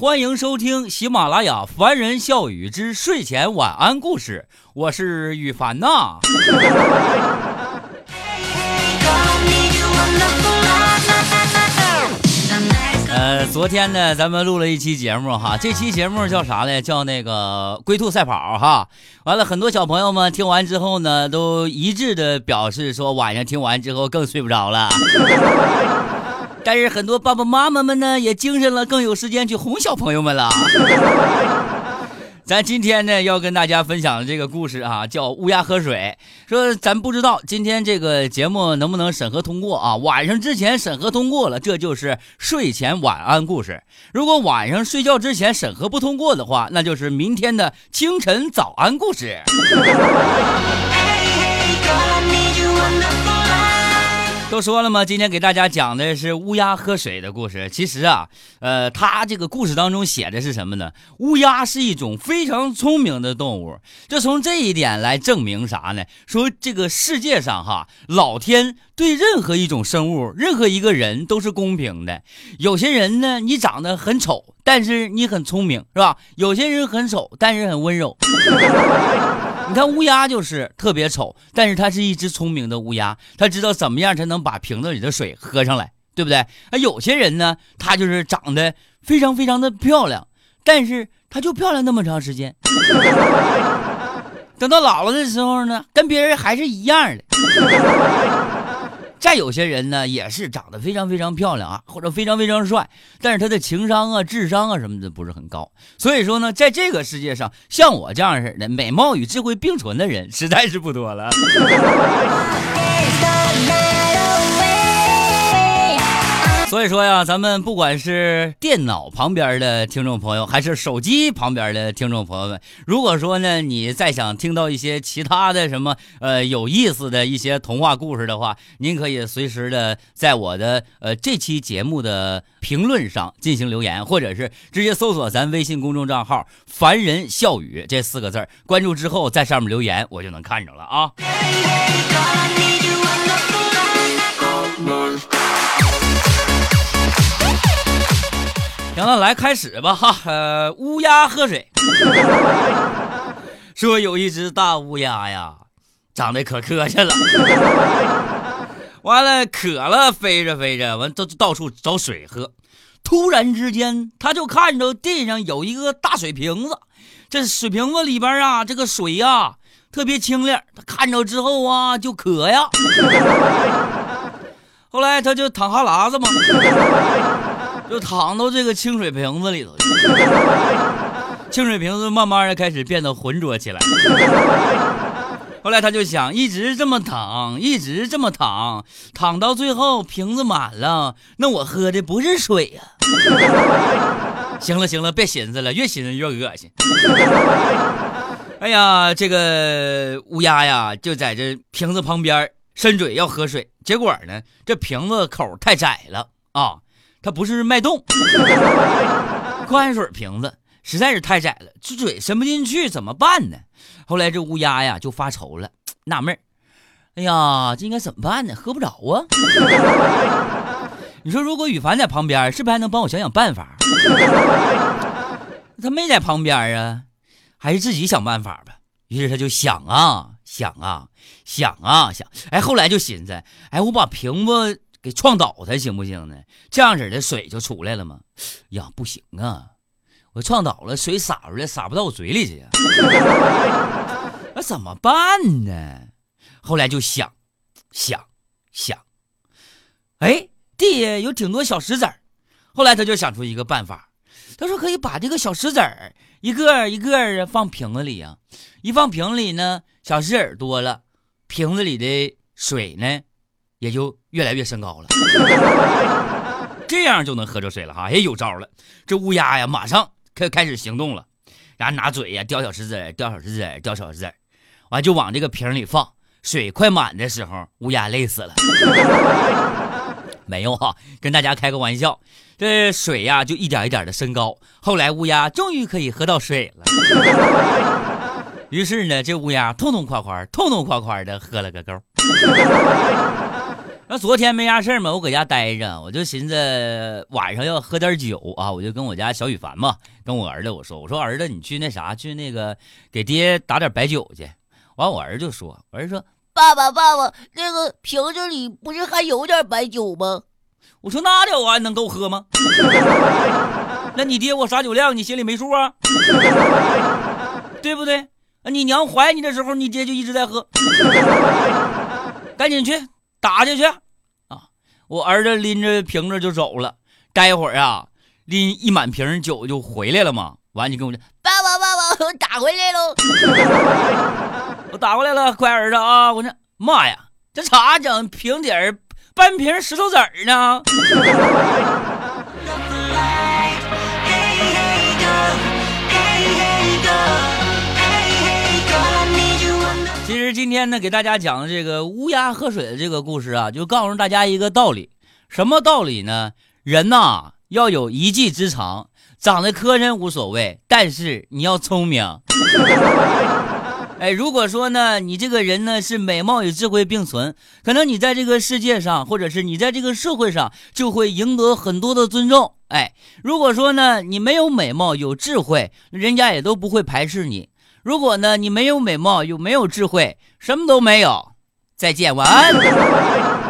欢迎收听喜马拉雅凡人笑语之睡前晚安故事，我是雨凡呐。呃，昨天呢，咱们录了一期节目哈，这期节目叫啥呢？叫那个龟兔赛跑哈。完了，很多小朋友们听完之后呢，都一致的表示说，晚上听完之后更睡不着了。但是很多爸爸妈妈们呢，也精神了，更有时间去哄小朋友们了。咱今天呢要跟大家分享的这个故事啊，叫乌鸦喝水。说咱不知道今天这个节目能不能审核通过啊？晚上之前审核通过了，这就是睡前晚安故事。如果晚上睡觉之前审核不通过的话，那就是明天的清晨早安故事。都说了吗？今天给大家讲的是乌鸦喝水的故事。其实啊，呃，他这个故事当中写的是什么呢？乌鸦是一种非常聪明的动物。就从这一点来证明啥呢？说这个世界上哈，老天对任何一种生物、任何一个人都是公平的。有些人呢，你长得很丑，但是你很聪明，是吧？有些人很丑，但是很温柔。你看乌鸦就是特别丑，但是它是一只聪明的乌鸦，它知道怎么样才能把瓶子里的水喝上来，对不对？啊，有些人呢，他就是长得非常非常的漂亮，但是他就漂亮那么长时间，等到老了的时候呢，跟别人还是一样的。再有些人呢，也是长得非常非常漂亮啊，或者非常非常帅，但是他的情商啊、智商啊什么的不是很高。所以说呢，在这个世界上，像我这样似的美貌与智慧并存的人，实在是不多了。所以说呀，咱们不管是电脑旁边的听众朋友，还是手机旁边的听众朋友们，如果说呢，你再想听到一些其他的什么呃有意思的一些童话故事的话，您可以随时的在我的呃这期节目的评论上进行留言，或者是直接搜索咱微信公众账号“凡人笑语”这四个字关注之后在上面留言，我就能看着了啊。行了，来开始吧哈。呃，乌鸦喝水，说有一只大乌鸦呀，长得可磕碜了。完了，渴了，飞着飞着，完都到处找水喝。突然之间，他就看着地上有一个大水瓶子，这水瓶子里边啊，这个水呀特别清亮。他看着之后啊，就渴呀。后来他就淌哈喇子嘛。就躺到这个清水瓶子里头，清水瓶子慢慢的开始变得浑浊起来。后来他就想，一直这么躺，一直这么躺，躺到最后瓶子满了，那我喝的不是水呀。行了行了，别寻思了，越寻思越恶心。哎呀，这个乌鸦呀，就在这瓶子旁边伸嘴要喝水，结果呢，这瓶子口太窄了啊。它不是脉动，矿泉水瓶子实在是太窄了，这嘴伸不进去，怎么办呢？后来这乌鸦呀就发愁了，纳闷哎呀，这应该怎么办呢？喝不着啊！你说如果羽凡在旁边，是不是还能帮我想想办法？他没在旁边啊，还是自己想办法吧。于是他就想啊想啊想啊想，哎，后来就寻思，哎，我把瓶子。给撞倒它行不行呢？这样式的水就出来了吗？呀，不行啊！我撞倒了，水洒出来，洒不到我嘴里去呀。那怎么办呢？后来就想，想，想，哎，地下有挺多小石子儿。后来他就想出一个办法，他说可以把这个小石子儿一个一个的放瓶子里啊。一放瓶里呢，小石子儿多了，瓶子里的水呢？也就越来越升高了，这样就能喝着水了哈！也，有招了，这乌鸦呀，马上开开始行动了，然后拿嘴呀叼小石子叼小石子叼小石子完就往这个瓶里放。水快满的时候，乌鸦累死了，没有哈，跟大家开个玩笑，这水呀就一点一点的升高。后来乌鸦终于可以喝到水了，于是呢，这乌鸦痛痛快快、痛痛快快的喝了个够。那昨天没啥事嘛，我搁家待着，我就寻思晚上要喝点酒啊，我就跟我家小雨凡嘛，跟我儿子我说，我说儿子你去那啥去那个给爹打点白酒去。完我儿子就说，我儿子说爸爸爸爸，那个瓶子里不是还有点白酒吗？我说那点玩意儿能够喝吗？那你爹我啥酒量，你心里没数啊？对不对？你娘怀你的时候，你爹就一直在喝。赶紧去打下去啊！我儿子拎着瓶子就走了。待会儿啊，拎一满瓶酒就回来了嘛。完，你跟我讲，爸爸爸爸，我 打回来喽！我打过来了，乖儿子啊！我说妈呀，这咋整？瓶底儿半瓶石头子儿呢？今天呢，给大家讲的这个乌鸦喝水的这个故事啊，就告诉大家一个道理，什么道理呢？人呐，要有一技之长，长得磕碜无所谓，但是你要聪明。哎，如果说呢，你这个人呢是美貌与智慧并存，可能你在这个世界上，或者是你在这个社会上，就会赢得很多的尊重。哎，如果说呢，你没有美貌有智慧，人家也都不会排斥你。如果呢，你没有美貌又没有智慧，什么都没有，再见，晚安。